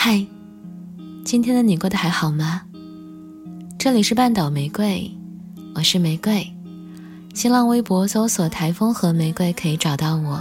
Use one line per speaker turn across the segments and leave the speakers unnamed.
嗨，今天的你过得还好吗？这里是半岛玫瑰，我是玫瑰。新浪微博搜索“台风和玫瑰”可以找到我。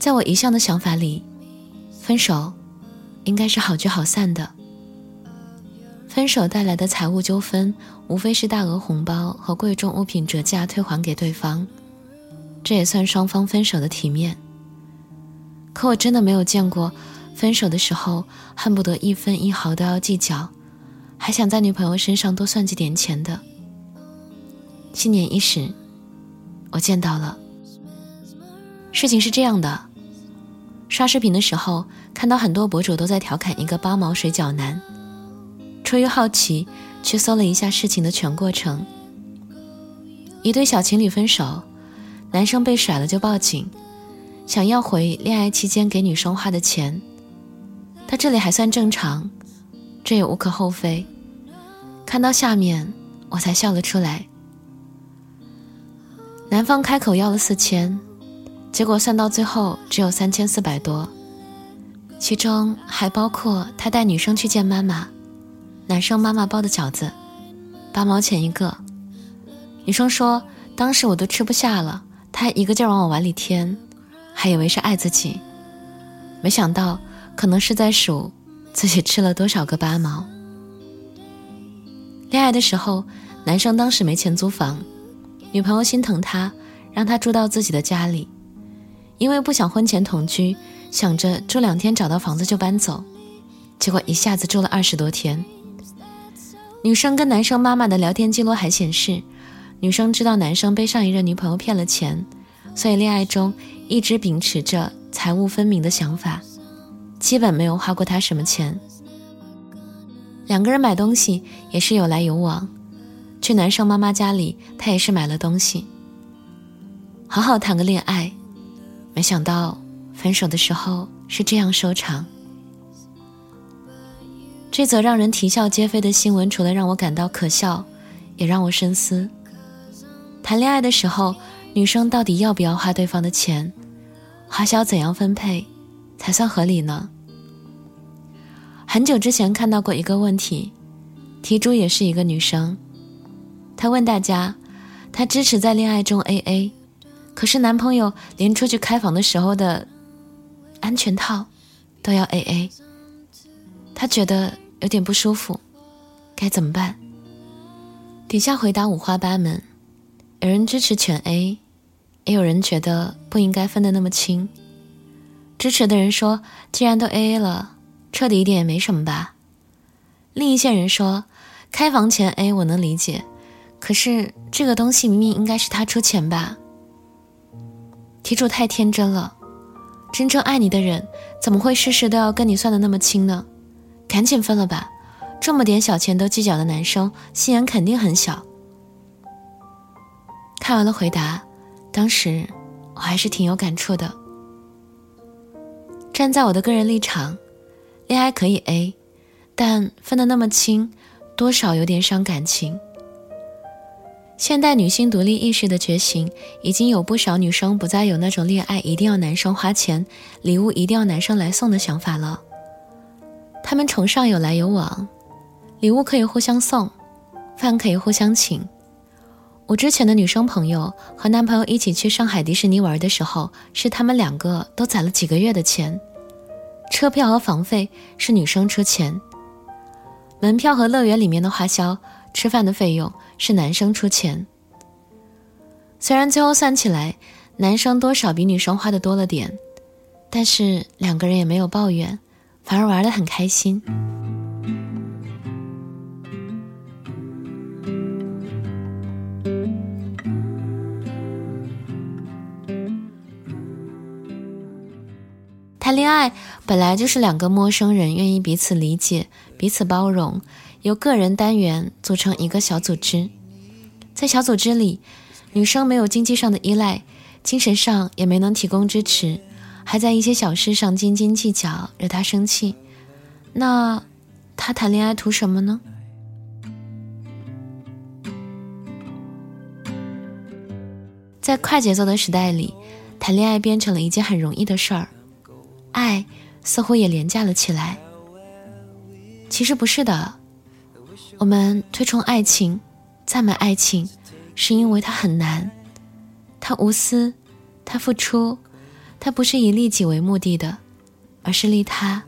在我一向的想法里，分手应该是好聚好散的。分手带来的财务纠纷，无非是大额红包和贵重物品折价退还给对方，这也算双方分手的体面。可我真的没有见过，分手的时候恨不得一分一毫都要计较，还想在女朋友身上多算计点钱的。新年伊始，我见到了。事情是这样的，刷视频的时候看到很多博主都在调侃一个八毛水饺男。出于好奇，去搜了一下事情的全过程。一对小情侣分手，男生被甩了就报警，想要回恋爱期间给女生花的钱。他这里还算正常，这也无可厚非。看到下面，我才笑了出来。男方开口要了四千，结果算到最后只有三千四百多，其中还包括他带女生去见妈妈。男生妈妈包的饺子，八毛钱一个。女生说：“当时我都吃不下了，他一个劲儿往我碗里添，还以为是爱自己，没想到可能是在数自己吃了多少个八毛。”恋爱的时候，男生当时没钱租房，女朋友心疼他，让他住到自己的家里，因为不想婚前同居，想着住两天找到房子就搬走，结果一下子住了二十多天。女生跟男生妈妈的聊天记录还显示，女生知道男生被上一任女朋友骗了钱，所以恋爱中一直秉持着财务分明的想法，基本没有花过他什么钱。两个人买东西也是有来有往，去男生妈妈家里，他也是买了东西。好好谈个恋爱，没想到分手的时候是这样收场。这则让人啼笑皆非的新闻，除了让我感到可笑，也让我深思：谈恋爱的时候，女生到底要不要花对方的钱？花销怎样分配才算合理呢？很久之前看到过一个问题，题主也是一个女生，她问大家：她支持在恋爱中 AA，可是男朋友连出去开房的时候的安全套都要 AA，她觉得。有点不舒服，该怎么办？底下回答五花八门，有人支持全 A，也有人觉得不应该分得那么清。支持的人说，既然都 AA 了，彻底一点也没什么吧。另一些人说，开房前 A 我能理解，可是这个东西明明应该是他出钱吧？题主太天真了，真正爱你的人怎么会事事都要跟你算的那么清呢？赶紧分了吧，这么点小钱都计较的男生，心眼肯定很小。看完了回答，当时我还是挺有感触的。站在我的个人立场，恋爱可以 A，但分得那么清，多少有点伤感情。现代女性独立意识的觉醒，已经有不少女生不再有那种恋爱一定要男生花钱，礼物一定要男生来送的想法了。他们崇尚有来有往，礼物可以互相送，饭可以互相请。我之前的女生朋友和男朋友一起去上海迪士尼玩的时候，是他们两个都攒了几个月的钱，车票和房费是女生出钱，门票和乐园里面的花销、吃饭的费用是男生出钱。虽然最后算起来，男生多少比女生花的多了点，但是两个人也没有抱怨。反而玩的很开心。谈恋爱本来就是两个陌生人愿意彼此理解、彼此包容，由个人单元组成一个小组织。在小组织里，女生没有经济上的依赖，精神上也没能提供支持。还在一些小事上斤斤计较，惹他生气，那他谈恋爱图什么呢？在快节奏的时代里，谈恋爱变成了一件很容易的事儿，爱似乎也廉价了起来。其实不是的，我们推崇爱情，赞美爱情，是因为它很难，它无私，它付出，他不是以利己为目的的，而是利他。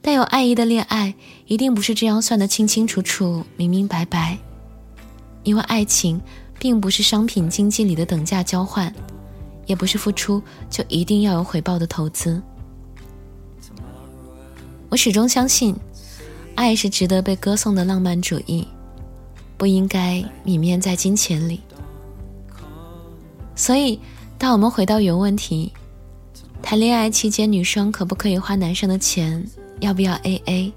带有爱意的恋爱，一定不是这样算得清清楚楚、明明白白，因为爱情并不是商品经济里的等价交换，也不是付出就一定要有回报的投资。我始终相信，爱是值得被歌颂的浪漫主义，不应该泯灭在金钱里。所以，那我们回到原问题，谈恋爱期间女生可不可以花男生的钱？要不要 A A？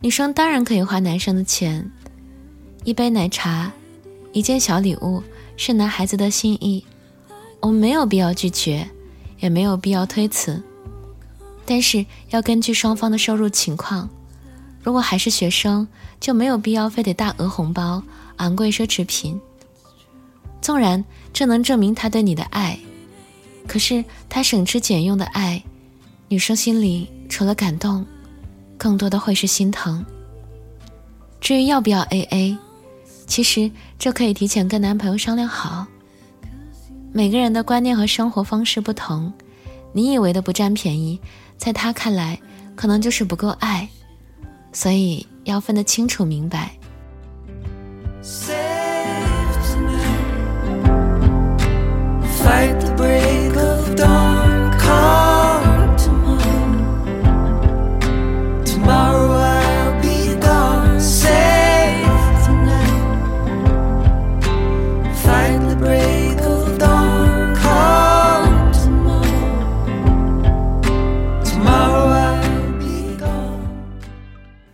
女生当然可以花男生的钱，一杯奶茶，一件小礼物，是男孩子的心意，我们没有必要拒绝，也没有必要推辞。但是要根据双方的收入情况，如果还是学生，就没有必要非得大额红包、昂贵奢侈品。纵然这能证明他对你的爱，可是他省吃俭用的爱，女生心里除了感动，更多的会是心疼。至于要不要 AA，其实这可以提前跟男朋友商量好。每个人的观念和生活方式不同，你以为的不占便宜。在他看来，可能就是不够爱，所以要分得清楚明白。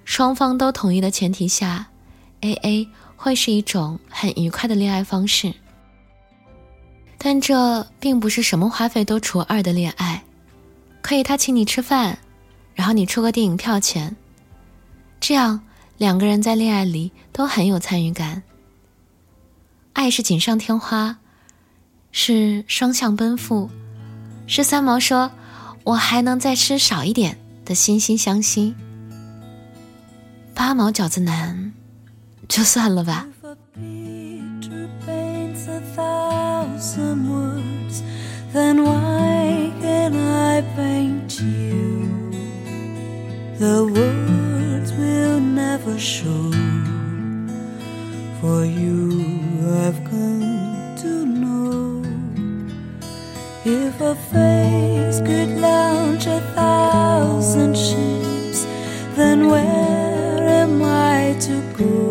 双方都同意的前提下，A A 会是一种很愉快的恋爱方式。 但这并不是什么花费都除二的恋爱，可以他请你吃饭，然后你出个电影票钱，这样两个人在恋爱里都很有参与感。爱是锦上添花，是双向奔赴，是三毛说“我还能再吃少一点”的惺惺相惜。八毛饺子难，就算了吧。some words, then why can I paint you?
The words will never show, for you have come to know. If a face could launch a thousand ships, then where am I to go?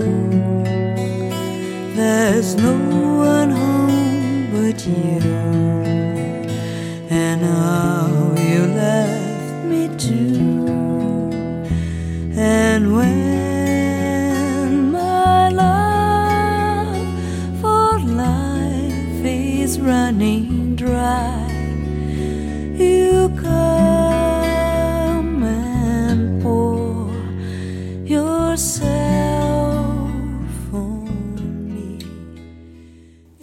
There's no you,
and now you left me too. And when my love for life is running dry, you come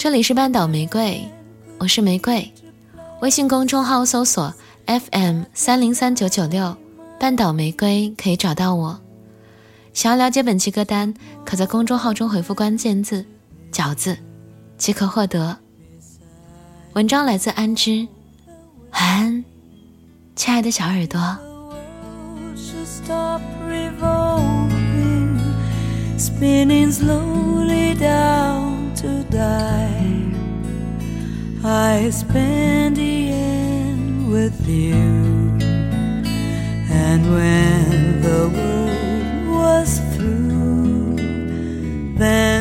这里是半岛玫瑰，我是玫瑰。微信公众号搜索 FM 三零三九九六，半岛玫瑰可以找到我。想要了解本期歌单，可在公众号中回复关键字“饺子”，即可获得。文章来自安之，晚安，亲爱的小耳朵。I spend the end with you. And when the world was through, then